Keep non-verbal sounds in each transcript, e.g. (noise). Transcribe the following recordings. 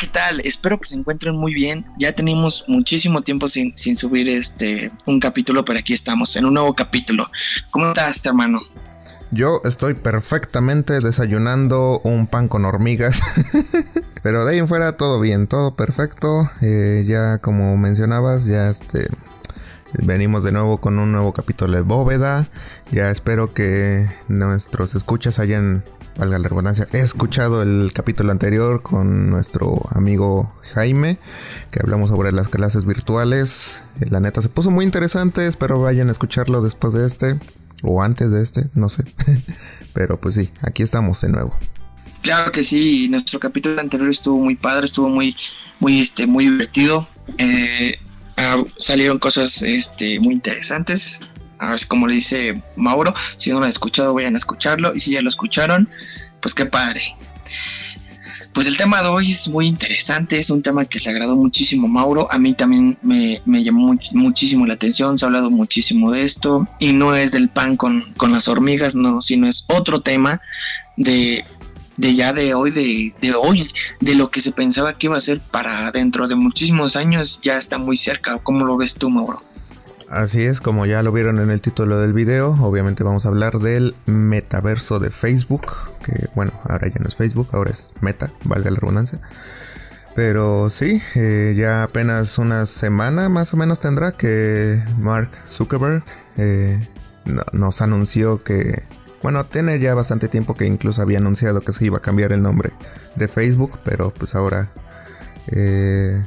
¿qué tal? Espero que se encuentren muy bien. Ya tenemos muchísimo tiempo sin, sin subir este un capítulo, pero aquí estamos en un nuevo capítulo. ¿Cómo estás, hermano? Yo estoy perfectamente desayunando un pan con hormigas. (laughs) pero de ahí en fuera todo bien, todo perfecto. Eh, ya como mencionabas, ya este venimos de nuevo con un nuevo capítulo de bóveda. Ya espero que nuestros escuchas hayan valga la redundancia, he escuchado el capítulo anterior con nuestro amigo Jaime, que hablamos sobre las clases virtuales. La neta se puso muy interesante, espero vayan a escucharlo después de este, o antes de este, no sé. (laughs) Pero pues sí, aquí estamos de nuevo. Claro que sí, nuestro capítulo anterior estuvo muy padre, estuvo muy, muy, este, muy divertido. Eh, ah, salieron cosas este, muy interesantes a ver como le dice Mauro, si no lo han escuchado, vayan a escucharlo. Y si ya lo escucharon, pues qué padre. Pues el tema de hoy es muy interesante, es un tema que le agradó muchísimo a Mauro, a mí también me, llamó muchísimo la atención, se ha hablado muchísimo de esto y no es del pan con, las hormigas, no, sino es otro tema de, de ya de hoy, de, de, hoy, de lo que se pensaba que iba a ser para dentro de muchísimos años, ya está muy cerca, ¿cómo lo ves tú Mauro? Así es, como ya lo vieron en el título del video, obviamente vamos a hablar del metaverso de Facebook, que bueno, ahora ya no es Facebook, ahora es Meta, valga la redundancia. Pero sí, eh, ya apenas una semana más o menos tendrá que Mark Zuckerberg eh, nos anunció que, bueno, tiene ya bastante tiempo que incluso había anunciado que se iba a cambiar el nombre de Facebook, pero pues ahora eh,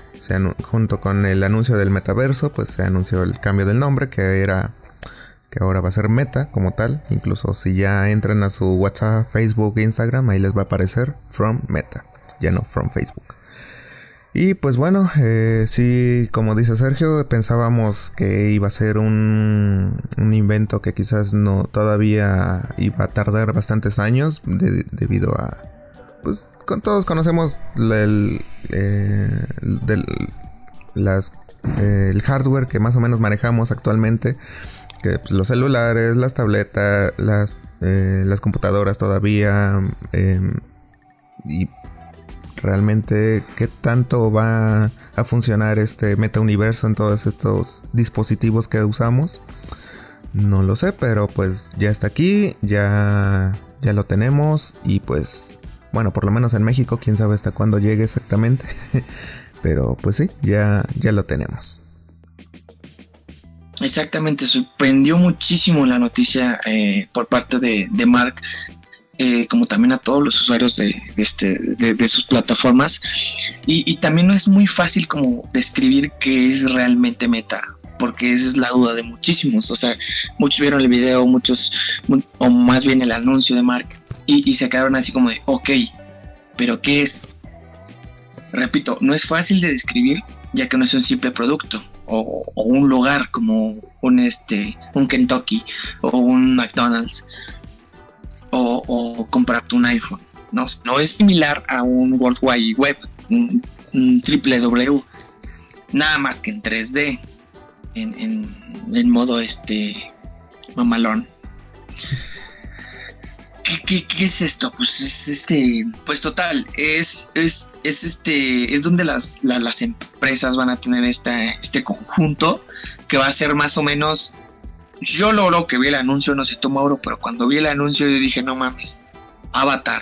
junto con el anuncio del metaverso, pues se anunció el cambio del nombre, que era que ahora va a ser Meta como tal. Incluso si ya entran a su WhatsApp, Facebook, Instagram, ahí les va a aparecer From Meta, ya no From Facebook. Y pues bueno, eh, sí, como dice Sergio, pensábamos que iba a ser un, un invento que quizás no todavía iba a tardar bastantes años debido a pues con todos conocemos el, eh, eh, el hardware que más o menos manejamos actualmente. Que pues, los celulares, las tabletas, las, eh, las computadoras todavía. Em, y realmente qué tanto va a funcionar este meta universo en todos estos dispositivos que usamos. No lo sé, pero pues ya está aquí, ya, ya lo tenemos y pues bueno, por lo menos en México, quién sabe hasta cuándo llegue exactamente. (laughs) Pero pues sí, ya, ya lo tenemos. Exactamente, sorprendió muchísimo la noticia eh, por parte de, Mark, eh, como también a todos los usuarios de, este, de, sus plataformas. Y, y, también no es muy fácil como describir qué es realmente Meta, porque esa es la duda de muchísimos. O sea, muchos vieron el video, muchos, o más bien el anuncio de Mark, y, se quedaron así como de, ok, pero ¿qué es? Repito, no es fácil de describir ya que no es un simple producto o, un lugar como un, este, un Kentucky o un McDonald's o, comprarte un iPhone. No, no es similar a un World Wide Web, un, triple W, nada más que en 3D, en, en, en modo este mamalón. ¿Qué, es esto? Pues es este, pues total, es, es, es este, es donde las, las empresas van a tener esta, este conjunto que va a ser más o menos. Yo lo que vi el anuncio, no sé tú, Mauro, pero cuando vi el anuncio yo dije, no mames, Avatar.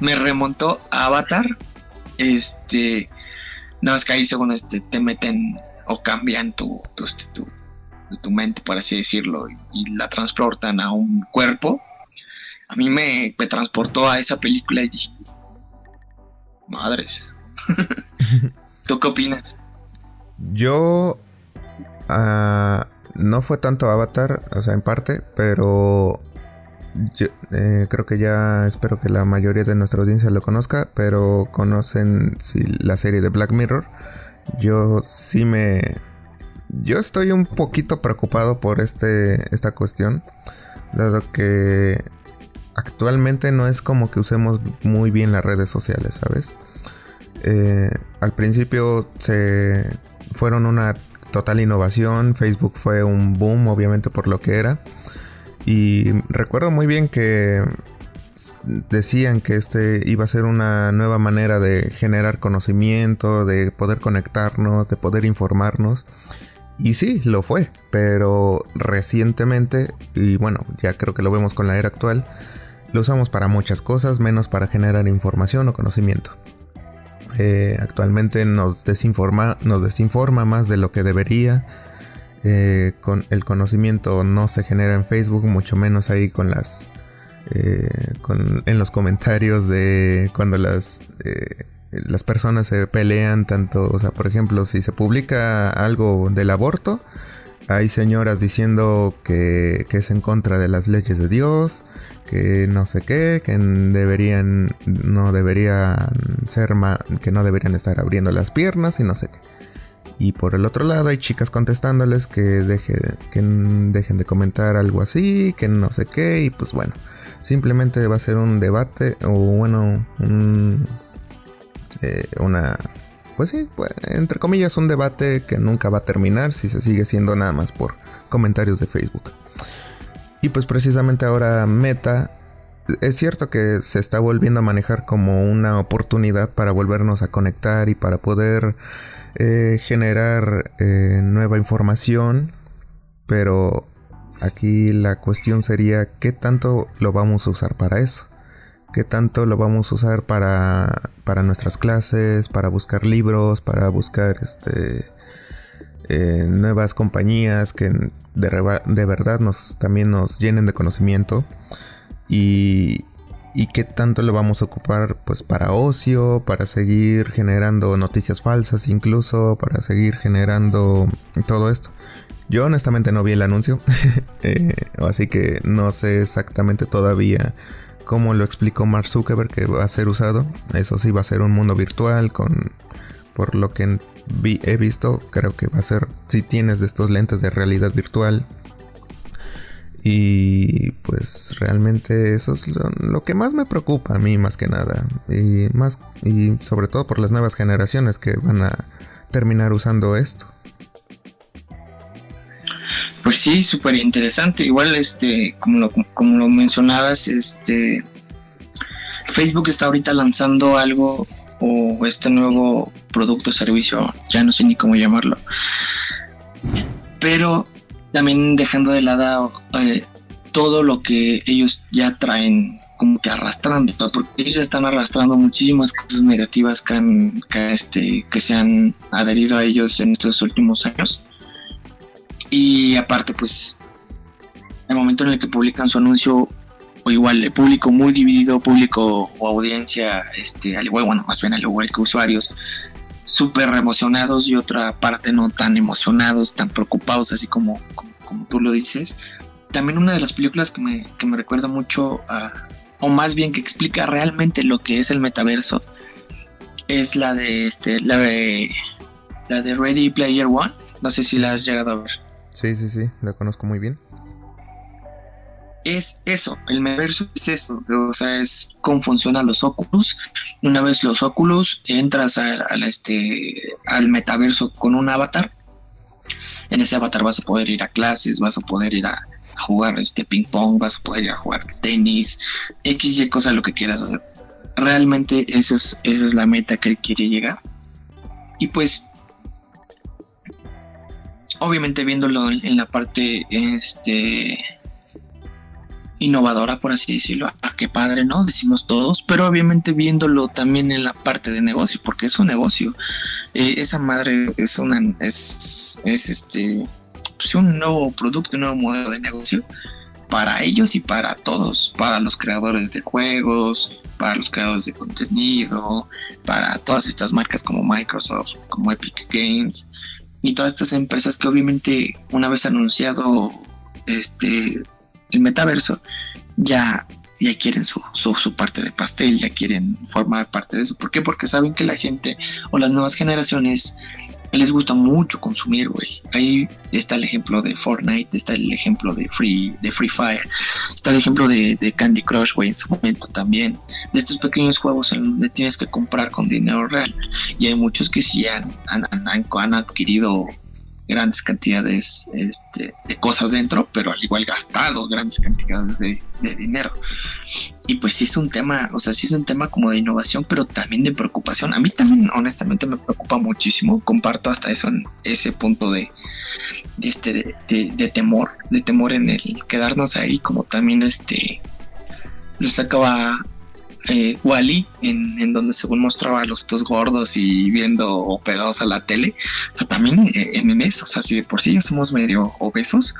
Me remontó a Avatar. Este, nada más que ahí según este, te meten o cambian tu, tu, este, tu, tu mente, por así decirlo, y la transportan a un cuerpo a mí me, transportó a esa película y dije, madres. (laughs) ¿Tú qué opinas? Yo ah, no fue tanto Avatar, o sea, en parte, pero eh, creo que ya espero que la mayoría de nuestra audiencia lo conozca, pero conocen la serie de Black Mirror. Yo sí me... Yo estoy un poquito preocupado por este, esta cuestión, dado que actualmente no es como que usemos muy bien las redes sociales, ¿sabes? Eh, al principio se fueron una total innovación, Facebook fue un boom obviamente por lo que era. Y recuerdo muy bien que decían que este iba a ser una nueva manera de generar conocimiento, de poder conectarnos, de poder informarnos. Y sí, lo fue, pero recientemente, y bueno, ya creo que lo vemos con la era actual, lo usamos para muchas cosas, menos para generar información o conocimiento. Eh, actualmente nos desinforma, más de lo que debería. Eh, con el conocimiento no se genera en Facebook, mucho menos ahí con las eh, en los comentarios de cuando las las personas se pelean tanto, o sea, por ejemplo, si se publica algo del aborto, hay señoras diciendo que, es en contra de las leyes de Dios, que no sé qué, que deberían, no deberían ser, que no deberían estar abriendo las piernas y no sé qué. Y por el otro lado hay chicas contestándoles que, que dejen de comentar algo así, que no sé qué, y pues bueno, simplemente va a ser un debate o bueno, eh, una, pues sí, pues, entre comillas, un debate que nunca va a terminar si se sigue siendo nada más por comentarios de Facebook. Y pues precisamente ahora Meta, es cierto que se está volviendo a manejar como una oportunidad para volvernos a conectar y para poder eh, generar eh, nueva información, pero aquí la cuestión sería qué tanto lo vamos a usar para eso qué tanto lo vamos a usar para, para nuestras clases, para buscar libros, para buscar este nuevas compañías que de, verdad nos también nos llenen de conocimiento y, y qué tanto lo vamos a ocupar pues para ocio, para seguir generando noticias falsas incluso, para seguir generando todo esto. Yo honestamente no vi el anuncio, (laughs) eh, así que no sé exactamente todavía como lo explicó Mark Zuckerberg que va a ser usado. Eso sí va a ser un mundo virtual con por lo que he visto, creo que va a ser si tienes de estos lentes de realidad virtual. Y pues realmente eso es lo, que más me preocupa a mí más que nada. Y más y sobre todo por las nuevas generaciones que van a terminar usando esto. Pues sí, súper interesante. Igual, este, como lo, como lo mencionabas, este, Facebook está ahorita lanzando algo o este nuevo producto o servicio, ya no sé ni cómo llamarlo, pero también dejando de lado eh, todo lo que ellos ya traen como que arrastrando, porque ellos están arrastrando muchísimas cosas negativas que, que, este, que se han adherido a ellos en estos últimos años. Y aparte, pues, el momento en el que publican su anuncio, o igual el público muy dividido, público o audiencia, este, al igual, bueno, más bien al igual que usuarios, súper emocionados y otra parte no tan emocionados, tan preocupados, así como, como, tú lo dices. También una de las películas que me, que me recuerda mucho a, o más bien que explica realmente lo que es el metaverso, es la de este, la de la de Ready Player One. No sé si la has llegado a ver. Sí, sí, sí, la conozco muy bien. Es eso, el metaverso es eso, o sea, es cómo funcionan los óculos. Una vez los óculos, entras a, este, al metaverso con un avatar. En ese avatar vas a poder ir a clases, vas a poder ir a, jugar este ping pong, vas a poder ir a jugar tenis, X y cosa lo que quieras hacer. Realmente eso es, esa es la meta que él quiere llegar. Y pues obviamente viéndolo en, la parte este innovadora, por así decirlo. A qué padre, ¿no? Decimos todos, pero obviamente viéndolo también en la parte de negocio, porque es un negocio. Eh, esa madre es una, es, es este, pues un nuevo producto, un nuevo modelo de negocio para ellos y para todos, para los creadores de juegos, para los creadores de contenido, para todas estas marcas como Microsoft, como Epic Games, y todas estas empresas que obviamente una vez anunciado este el metaverso ya ya quieren su, su, parte de pastel, ya quieren formar parte de eso. ¿Por qué? Porque saben que la gente o las nuevas generaciones les gusta mucho consumir, güey. Ahí está el ejemplo de Fortnite, está el ejemplo de Free, de Free Fire, está el ejemplo de, Candy Crush, güey, en su momento también. De estos pequeños juegos en donde tienes que comprar con dinero real. Y hay muchos que sí han, han, han, adquirido grandes cantidades este, de cosas dentro, pero al igual gastado grandes cantidades de, de dinero. y pues sí es un tema, o sea, sí es un tema como de innovación, pero también de preocupación. A mí también, honestamente, me preocupa muchísimo. Comparto hasta eso en ese punto de, este, de, temor, de temor en el quedarnos ahí, como también este lo sacaba eh, Wally, en, en, donde según mostraba a los dos gordos y viendo pegados a la tele. O sea, también en, en eso, o sea, si de por sí ya somos medio obesos,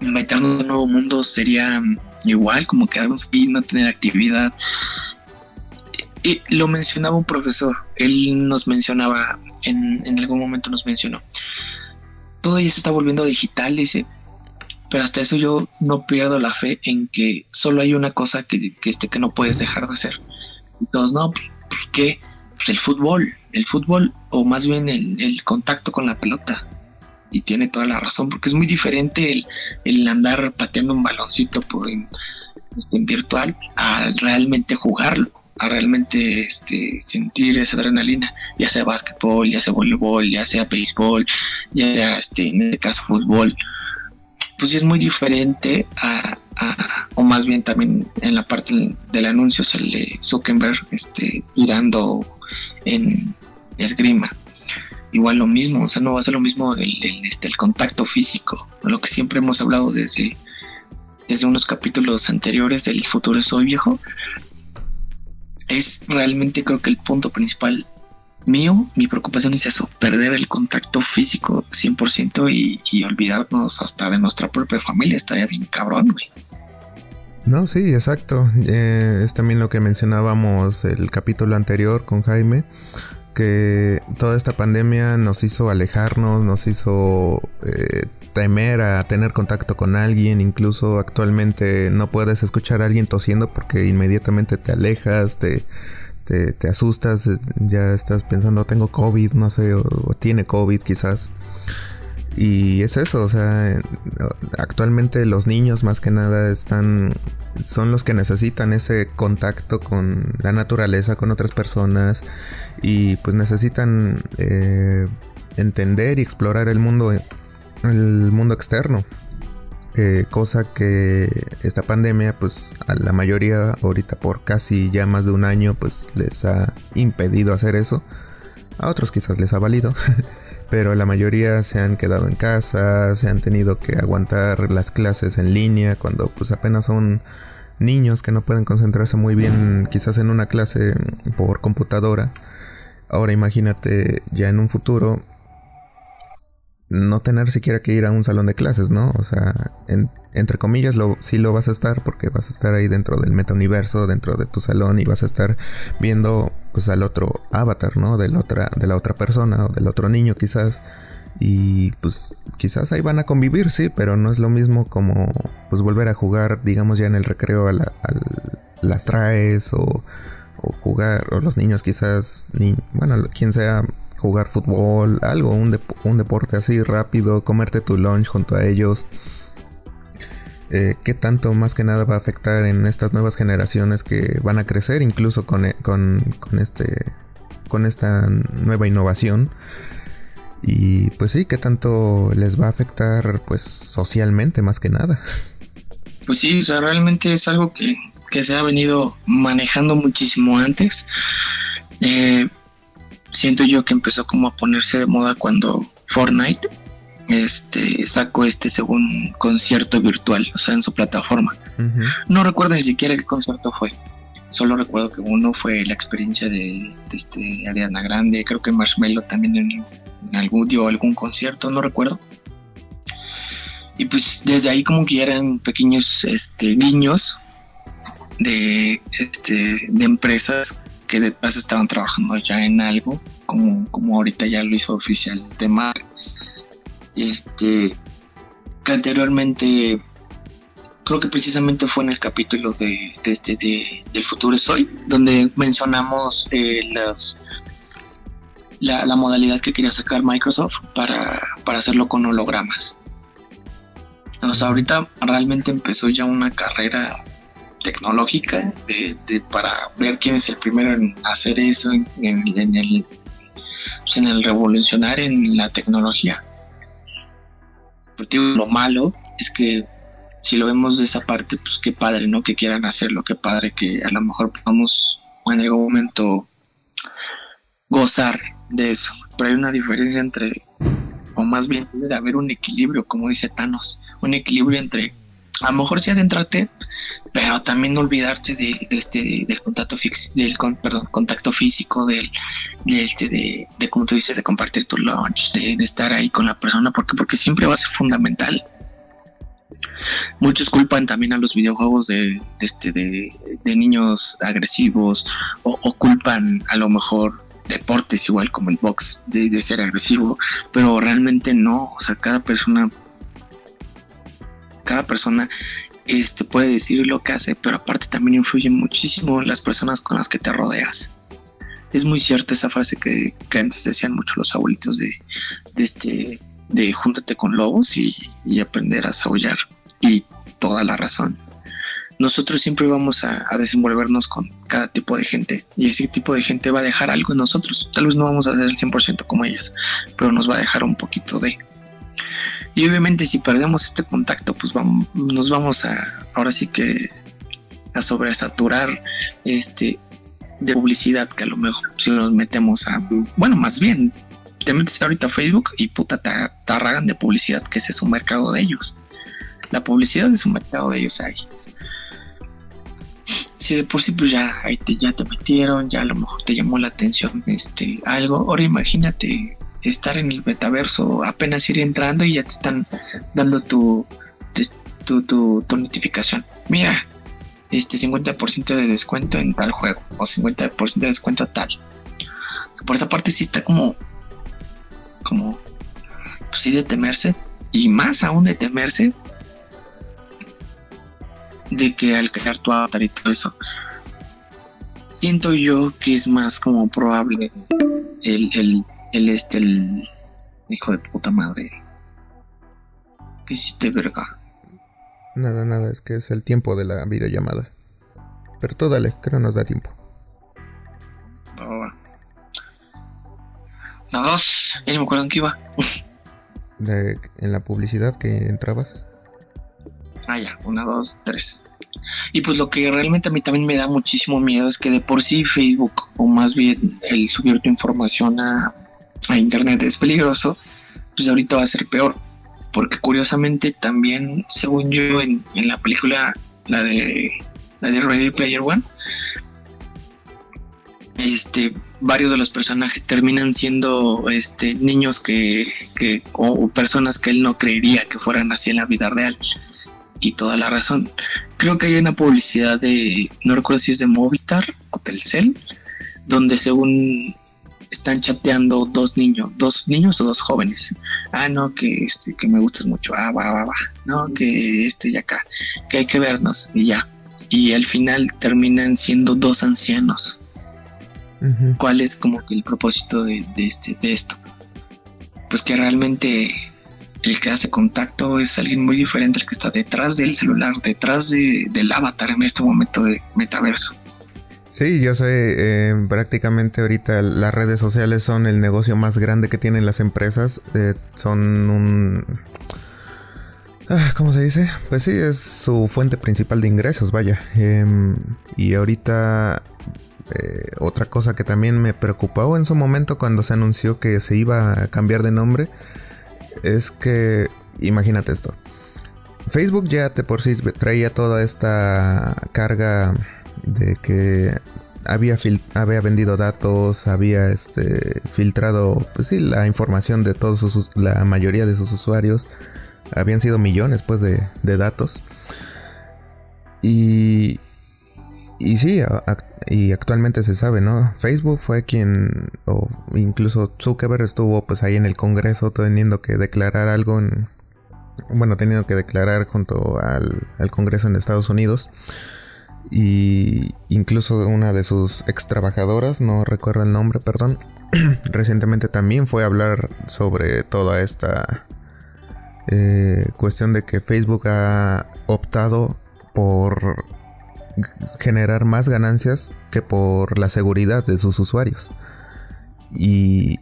meternos en un nuevo mundo sería igual, como quedarnos aquí, no tener actividad. Y lo mencionaba un profesor, él nos mencionaba, en, en algún momento nos mencionó, todo ya se está volviendo digital, dice, pero hasta eso yo no pierdo la fe en que solo hay una cosa que, que, este, que no puedes dejar de hacer. Entonces, no, pues, pues ¿qué? Pues el fútbol, el fútbol, o más bien el, el contacto con la pelota y tiene toda la razón, porque es muy diferente el, andar pateando un baloncito por en, este, virtual a realmente jugarlo, a realmente este, sentir esa adrenalina, ya sea básquetbol, ya sea voleibol, ya sea béisbol, ya sea este, en este caso fútbol. Pues es muy diferente a, o más bien también en la parte del anuncio el de Zuckerberg este, tirando en esgrima igual lo mismo, o sea, no va a ser lo mismo el, este, el contacto físico, lo que siempre hemos hablado desde, desde unos capítulos anteriores del futuro soy viejo. Es realmente creo que el punto principal mío, mi preocupación es eso, perder el contacto físico 100% y, y olvidarnos hasta de nuestra propia familia, estaría bien cabrón, güey. No, sí, exacto. Eh, es también lo que mencionábamos el capítulo anterior con Jaime que toda esta pandemia nos hizo alejarnos, nos hizo eh, temer a tener contacto con alguien, incluso actualmente no puedes escuchar a alguien tosiendo porque inmediatamente te alejas, te, te, asustas, ya estás pensando tengo COVID, no sé, o tiene COVID quizás. Y es eso, o sea, actualmente los niños más que nada están, son los que necesitan ese contacto con la naturaleza, con otras personas y pues necesitan eh, entender y explorar el mundo, el mundo externo. Eh, cosa que esta pandemia pues a la mayoría ahorita por casi ya más de un año pues les ha impedido hacer eso. A otros quizás les ha valido. (laughs) pero la mayoría se han quedado en casa, se han tenido que aguantar las clases en línea cuando pues apenas son niños que no pueden concentrarse muy bien quizás en una clase por computadora. Ahora imagínate ya en un futuro no tener siquiera que ir a un salón de clases, ¿no? O sea, entre comillas, lo, sí lo vas a estar porque vas a estar ahí dentro del metauniverso, dentro de tu salón y vas a estar viendo pues al otro avatar, ¿no? De la otra, de la otra persona o del otro niño quizás. Y pues quizás ahí van a convivir, sí, pero no es lo mismo como pues volver a jugar, digamos ya en el recreo a, las traes o, o, jugar, o los niños quizás, ni, bueno, quien sea, jugar fútbol, algo, un, un deporte así rápido, comerte tu lunch junto a ellos. Eh, ¿Qué tanto más que nada va a afectar en estas nuevas generaciones que van a crecer incluso con, eh, con, con, este, con esta nueva innovación? Y pues sí, ¿qué tanto les va a afectar pues socialmente más que nada? Pues sí, o sea, realmente es algo que, que se ha venido manejando muchísimo antes. Eh, siento yo que empezó como a ponerse de moda cuando Fortnite este sacó este según concierto virtual, o sea, en su plataforma. No recuerdo ni siquiera qué concierto fue. Solo recuerdo que uno fue la experiencia de, este Ariana Grande, creo que Marshmello también en, algún dio algún concierto, no recuerdo. Y pues desde ahí como que eran pequeños este, guiños de, este, de empresas que detrás estaban trabajando ya en algo, como, como ahorita ya lo hizo oficial de Mar. Este, que anteriormente, creo que precisamente fue en el capítulo de, este, de, del futuro es hoy, donde mencionamos eh, la, la, modalidad que quería sacar Microsoft para, para hacerlo con hologramas. O ahorita realmente empezó ya una carrera tecnológica de, para ver quién es el primero en hacer eso, en, el, pues, en el revolucionar en la tecnología. Porque lo malo es que si lo vemos de esa parte, pues qué padre, ¿no? Que quieran hacerlo, qué padre que a lo mejor podamos en algún momento gozar de eso. Pero hay una diferencia entre, o más bien debe haber un equilibrio, como dice Thanos, un equilibrio entre a lo mejor sí adentrarte, pero también olvidarte de, este del contacto del perdón, contacto físico, del, de este de como tú dices, de compartir tu lunch, de, estar ahí con la persona, porque porque siempre va a ser fundamental. Muchos culpan también a los videojuegos de, este de, niños agresivos o, o, culpan a lo mejor deportes igual como el box de, de ser agresivo, pero realmente no, o sea, cada persona cada persona este, puede decir lo que hace, pero aparte también influye muchísimo las personas con las que te rodeas. Es muy cierta esa frase que, antes decían mucho los abuelitos de, este de júntate con lobos y, y aprender a saullar. Y toda la razón. Nosotros siempre vamos a, a, desenvolvernos con cada tipo de gente y ese tipo de gente va a dejar algo en nosotros. Tal vez no vamos a ser el 100% como ellas, pero nos va a dejar un poquito de... Y obviamente si perdemos este contacto, pues vamos, nos vamos a, ahora sí que, a sobresaturar este de publicidad que a lo mejor si nos metemos a, bueno, más bien, te metes ahorita a Facebook y puta, te, te de publicidad, que ese es un mercado de ellos. La publicidad es un mercado de ellos ahí. Si de por sí pues ya ahí te, ya te metieron, ya a lo mejor te llamó la atención este algo, ahora imagínate estar en el metaverso, apenas ir entrando y ya te están dando tu, tu, tu, notificación. Mira, este 50% de descuento en tal juego o 50% de descuento tal. Por esa parte sí está como, como, pues de temerse y más aún de temerse de que al crear tu avatar y todo eso, siento yo que es más como probable el, el el este, el hijo de puta madre. ¿Qué hiciste, verga? Nada, nada, es que es el tiempo de la videollamada. Pero tú dale, que no nos da tiempo. va. La dos, ya no me acuerdo en qué iba. en la publicidad que entrabas. Ah, ya, una, dos, tres. Y pues lo que realmente a mí también me da muchísimo miedo es que de por sí Facebook, o más bien el subir tu información a a Internet es peligroso, pues ahorita va a ser peor. Porque curiosamente también, según yo, en, la película, la de, la de Ready Player One, este, varios de los personajes terminan siendo este, niños que, que o, personas que él no creería que fueran así en la vida real. Y toda la razón. Creo que hay una publicidad de, no recuerdo si es de Movistar o Telcel, donde según están chateando dos niños, dos niños o dos jóvenes. Ah, no, que este, que me gustas mucho. Ah, va, va, va. No, que estoy acá, que hay que vernos y ya. Y al final terminan siendo dos ancianos. ¿Cuál es como que el propósito de, este, de esto? Pues que realmente el que hace contacto es alguien muy diferente al que está detrás del celular, detrás del avatar en este momento de metaverso. Sí, yo sé, eh, prácticamente ahorita las redes sociales son el negocio más grande que tienen las empresas. Eh, son un... Ah, ¿Cómo se dice? Pues sí, es su fuente principal de ingresos, vaya. Em, y ahorita eh, otra cosa que también me preocupó en su momento cuando se anunció que se iba a cambiar de nombre es que, imagínate esto, Facebook ya te por sí traía toda esta carga de que había, había vendido datos, había este, filtrado pues sí, la información de todos sus, la mayoría de sus usuarios. Habían sido millones pues de, datos. Y, y sí, y actualmente se sabe, ¿no? Facebook fue quien, o incluso Zuckerberg estuvo pues ahí en el Congreso teniendo que declarar algo en, bueno, teniendo que declarar junto al, al Congreso en Estados Unidos y incluso una de sus ex trabajadoras, no recuerdo el nombre, perdón, (clears throat) recientemente también fue a hablar sobre toda esta eh, cuestión de que Facebook ha optado por generar más ganancias que por la seguridad de sus usuarios. Y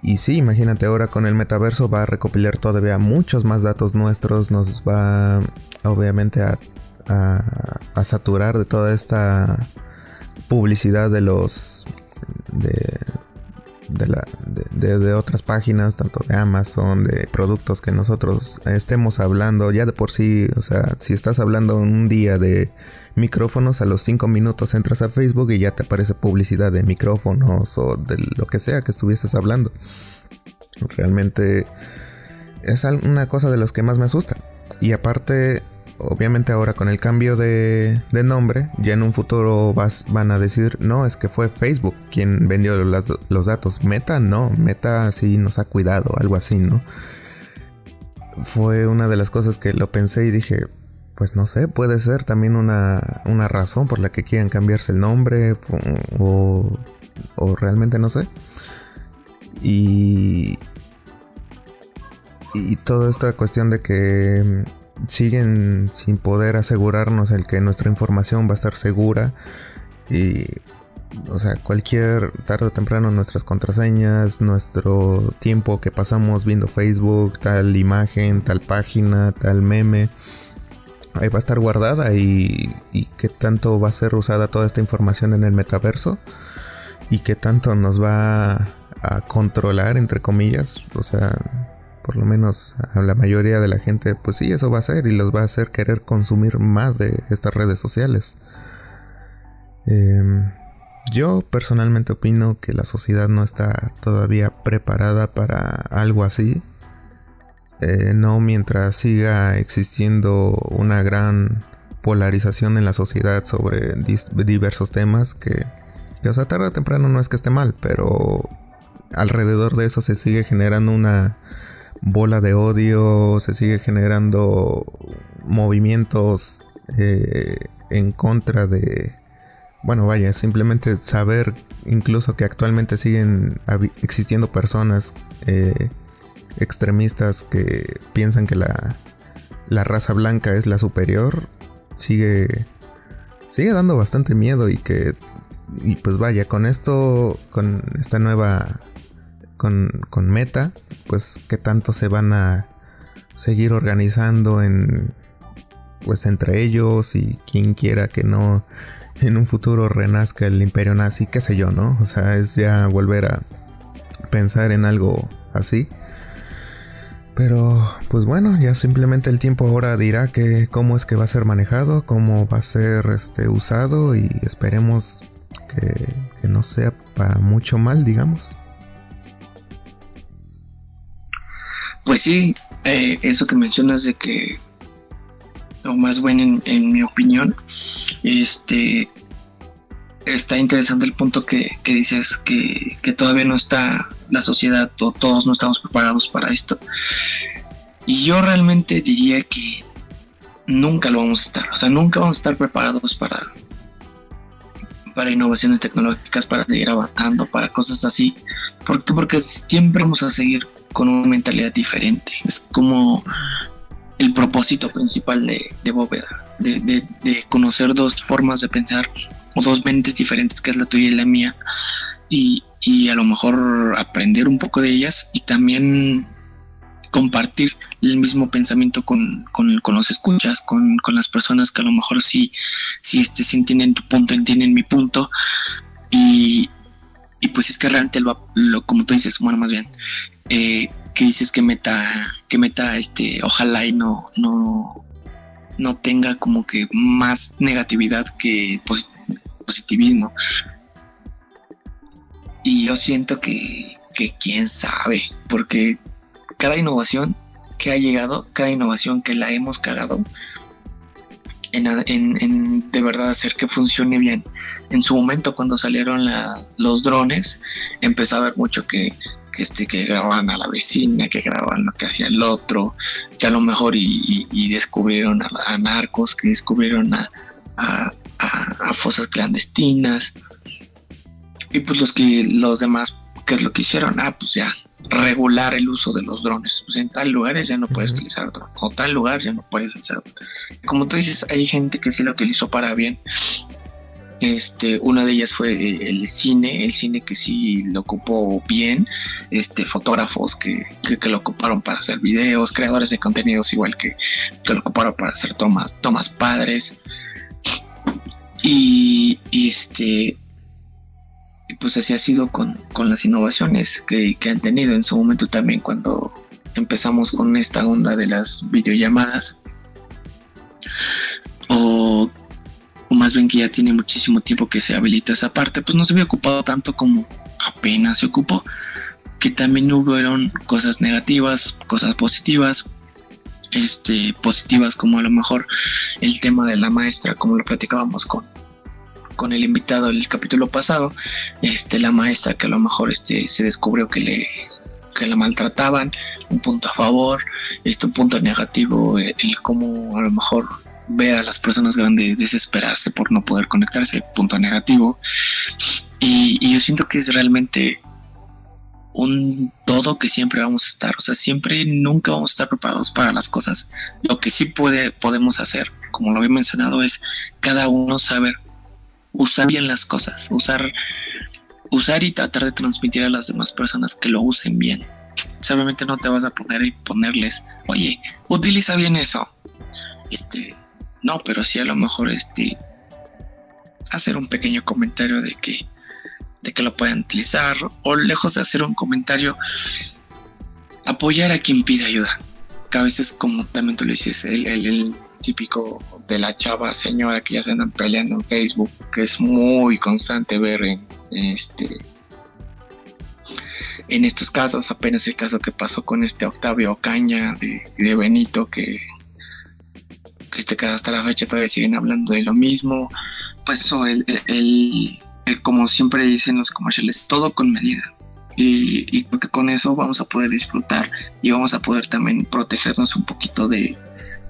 Y sí, imagínate ahora con el metaverso va a recopilar todavía muchos más datos nuestros, nos va obviamente a, a, saturar de toda esta publicidad de los de, de, otras páginas, tanto de Amazon, de productos que nosotros estemos hablando, ya de por sí, o sea, si estás hablando un día de micrófonos, a los 5 minutos entras a Facebook y ya te aparece publicidad de micrófonos o de lo que sea que estuvieses hablando. Realmente es una cosa de los que más me asusta. Y aparte, obviamente ahora con el cambio de, nombre, ya en un futuro vas, van a decir, no, es que fue Facebook quien vendió los datos. Meta no, Meta sí nos ha cuidado, algo así, ¿no? Fue una de las cosas que lo pensé y dije, pues no sé, puede ser también una, una razón por la que quieran cambiarse el nombre o, o realmente no sé. Y, y toda esta cuestión de que siguen sin poder asegurarnos el que nuestra información va a estar segura y o sea, cualquier tarde o temprano nuestras contraseñas, nuestro tiempo que pasamos viendo Facebook, tal imagen, tal página, tal meme, ahí va a estar guardada y, y qué tanto va a ser usada toda esta información en el metaverso y qué tanto nos va a controlar, entre comillas, o sea, por lo menos a la mayoría de la gente, pues sí, eso va a ser y los va a hacer querer consumir más de estas redes sociales. Em, yo personalmente opino que la sociedad no está todavía preparada para algo así. Eh, no mientras siga existiendo una gran polarización en la sociedad sobre diversos temas que, que, o sea, tarde o temprano no es que esté mal, pero alrededor de eso se sigue generando una bola de odio, se sigue generando movimientos eh, en contra de, bueno, vaya, simplemente saber incluso que actualmente siguen existiendo personas eh, extremistas que piensan que la, la raza blanca es la superior, sigue, sigue dando bastante miedo y que, y pues vaya, con esto, con esta nueva con, con Meta, pues qué tanto se van a seguir organizando en pues entre ellos y quien quiera que no en un futuro renazca el imperio nazi, qué sé yo, ¿no? O sea, es ya volver a pensar en algo así. Pero pues bueno, ya simplemente el tiempo ahora dirá que cómo es que va a ser manejado, cómo va a ser este usado y esperemos que, que no sea para mucho mal, digamos. Pues sí, eh, eso que mencionas de que, o más bien en, mi opinión, este está interesante el punto que, dices que, todavía no está la sociedad, o todos no estamos preparados para esto. Y yo realmente diría que nunca lo vamos a estar, o sea, nunca vamos a estar preparados para, para innovaciones tecnológicas, para seguir avanzando, para cosas así. ¿Por Porque siempre vamos a seguir con una mentalidad diferente. Es como el propósito principal de, Bóveda, de, conocer dos formas de pensar o dos mentes diferentes, que es la tuya y la mía, y, a lo mejor aprender un poco de ellas y también compartir el mismo pensamiento con, los escuchas, con, las personas que a lo mejor sí, sí, este, sí entienden tu punto, entienden mi punto, y, y pues es que realmente lo, lo, como tú dices, bueno, más bien, eh, que dices que meta, que meta, este, ojalá y no, no, no tenga como que más negatividad que positivismo. Y yo siento que, que quién sabe, porque cada innovación que ha llegado, cada innovación que la hemos cagado, en, de verdad hacer que funcione bien. En su momento, cuando salieron los drones, empezó a haber mucho que, que, este, que grababan a la vecina, que grababan lo que hacía el otro, que a lo mejor y, descubrieron a, narcos, que descubrieron a, a, fosas clandestinas. Y pues los que los demás, ¿qué es lo que hicieron? Ah, pues ya, regular el uso de los drones. Pues en tal lugares ya no puedes utilizar drone, o tal lugar ya no puedes hacer. Como tú dices, hay gente que sí lo utilizó para bien. Este, una de ellas fue eh, el cine, el cine que sí lo ocupó bien, este, fotógrafos que, que, lo ocuparon para hacer videos, creadores de contenidos igual que, que lo ocuparon para hacer tomas, tomas padres. Y, este, pues así ha sido con, con las innovaciones que, que, han tenido en su momento también cuando empezamos con esta onda de las videollamadas. O o más bien que ya tiene muchísimo tiempo que se habilita esa parte, pues no se había ocupado tanto como apenas se ocupó, que también hubieron cosas negativas, cosas positivas, este, positivas como a lo mejor el tema de la maestra, como lo platicábamos con, con el invitado el capítulo pasado, este, la maestra que a lo mejor este, se descubrió que le que la maltrataban, un punto a favor, este un punto negativo, el, el cómo a lo mejor ver a las personas grandes desesperarse por no poder conectarse, punto negativo. Y, yo siento que es realmente un todo que siempre vamos a estar, o sea, siempre nunca vamos a estar preparados para las cosas. Lo que sí puede, podemos hacer, como lo había mencionado, es cada uno saber usar bien las cosas, usar, usar y tratar de transmitir a las demás personas que lo usen bien. obviamente no te vas a poner y ponerles, oye, utiliza bien eso. Este, no, pero sí a lo mejor este hacer un pequeño comentario de que de que lo puedan utilizar o lejos de hacer un comentario apoyar a quien pide ayuda. Que a veces como también tú lo dices, el, típico de la chava señora que ya se andan peleando en Facebook, que es muy constante ver en este en estos casos, apenas el caso que pasó con este Octavio Caña de, de Benito que este, que hasta la fecha todavía siguen hablando de lo mismo. Pues eso, el, el, como siempre dicen los comerciales, todo con medida. Y, y, creo que con eso vamos a poder disfrutar y vamos a poder también protegernos un poquito de,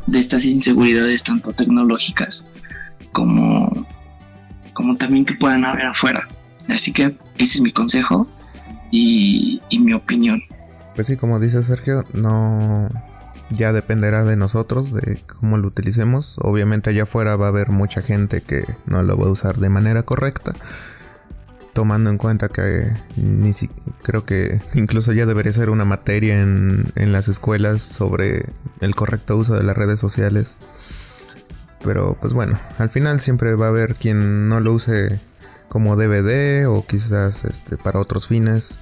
de estas inseguridades tanto tecnológicas como, como también que puedan haber afuera. Así que ese es mi consejo y, y mi opinión. Pues sí, como dice Sergio, no, ya dependerá de nosotros, de cómo lo utilicemos. Obviamente allá afuera va a haber mucha gente que no lo va a usar de manera correcta. Tomando en cuenta que ni si, creo que incluso ya debería ser una materia en, en las escuelas sobre el correcto uso de las redes sociales. Pero pues bueno, al final siempre va a haber quien no lo use como DVD o quizás este, para otros fines.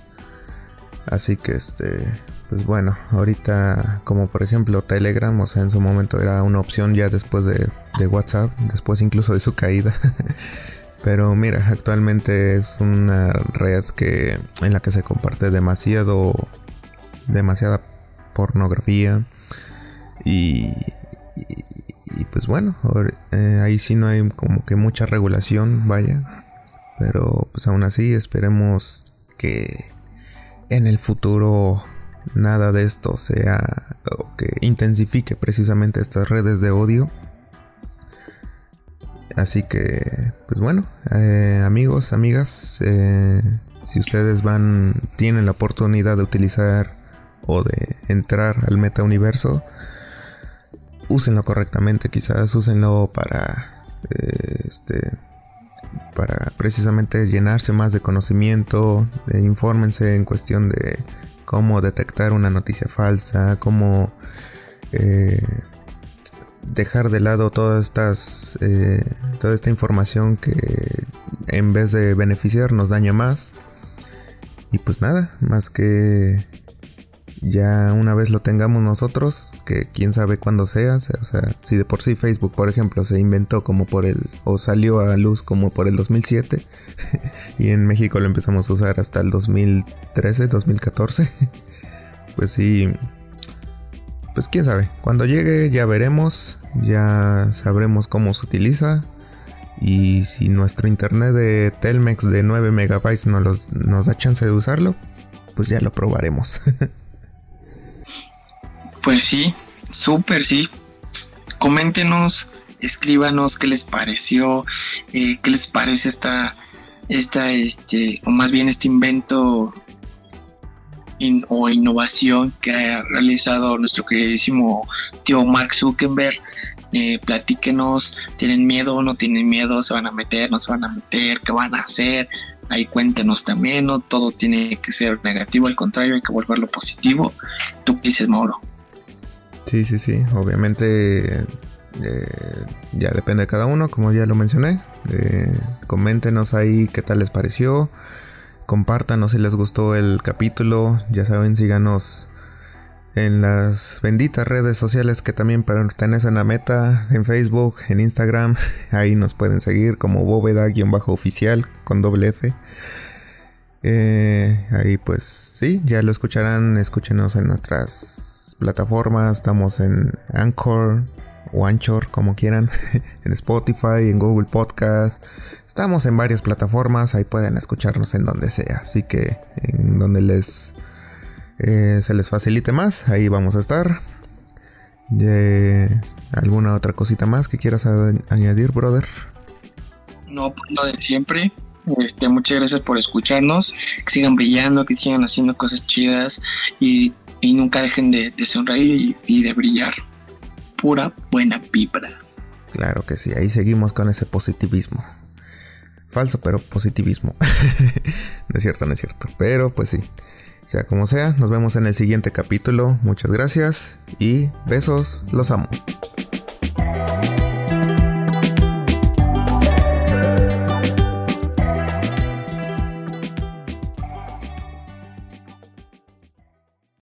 Así que este, pues bueno, ahorita como por ejemplo Telegram, o sea, en su momento era una opción ya después de, WhatsApp, después incluso de su caída. (laughs) Pero mira, actualmente es una red que en la que se comparte demasiado demasiada pornografía y, y, pues bueno, eh, ahí sí no hay como que mucha regulación, vaya. Pero pues aún así esperemos que en el futuro nada de esto sea o que intensifique precisamente estas redes de odio. Así que, pues bueno, eh, amigos, amigas, eh, si ustedes van, tienen la oportunidad de utilizar o de entrar al meta universo, úsenlo correctamente, quizás úsenlo para, eh, este, para precisamente llenarse más de conocimiento, infórmense en cuestión de cómo detectar una noticia falsa, cómo dejar de lado todas estas, toda esta información que en vez de beneficiar nos daña más. Y pues nada, más que ya una vez lo tengamos nosotros, que quién sabe cuándo sea, o sea, si de por sí Facebook, por ejemplo, se inventó como por el, o salió a luz como por el 2007, (laughs) y en México lo empezamos a usar hasta el 2013, 2014, (laughs) pues sí, pues quién sabe, cuando llegue ya veremos, ya sabremos cómo se utiliza, y si nuestro internet de Telmex de 9 megabytes nos, nos da chance de usarlo, pues ya lo probaremos. (laughs) Pues sí, súper sí. Coméntenos, escríbanos qué les pareció, eh, qué les parece esta, esta, este, o más bien este invento o innovación que ha realizado nuestro queridísimo tío Mark Zuckerberg. Eh, platíquenos, ¿tienen miedo no tienen miedo? ¿Se van a meter, no se van a meter? ¿Qué van a hacer? Ahí cuéntenos también, no todo tiene que ser negativo, al contrario, hay que volverlo positivo. ¿Tú qué dices, Mauro? Sí, sí, sí, obviamente eh, ya depende de cada uno, como ya lo mencioné. Eh, coméntenos ahí qué tal les pareció. Compártanos si les gustó el capítulo. Ya saben, síganos en las benditas redes sociales que también pertenecen a Meta, en Facebook, en Instagram. (laughs) Ahí nos pueden seguir como bóveda-oficial con doble F. Eh, ahí pues sí, ya lo escucharán. Escúchenos en nuestras plataformas. Estamos en Anchor, o Anchor, como quieran, (laughs) en Spotify, en Google Podcast. Estamos en varias plataformas, ahí pueden escucharnos en donde sea. Así que en donde les eh, se les facilite más, ahí vamos a estar. ¿Alguna otra cosita más que quieras añadir, brother? No, lo de siempre. Este, muchas gracias por escucharnos. Que sigan brillando, que sigan haciendo cosas chidas y, nunca dejen de, sonreír y de brillar pura buena vibra. Claro que sí, ahí seguimos con ese positivismo. Falso, pero positivismo. (laughs) no es cierto, no es cierto. Pero pues sí. Sea como sea, nos vemos en el siguiente capítulo. Muchas gracias y besos, los amo.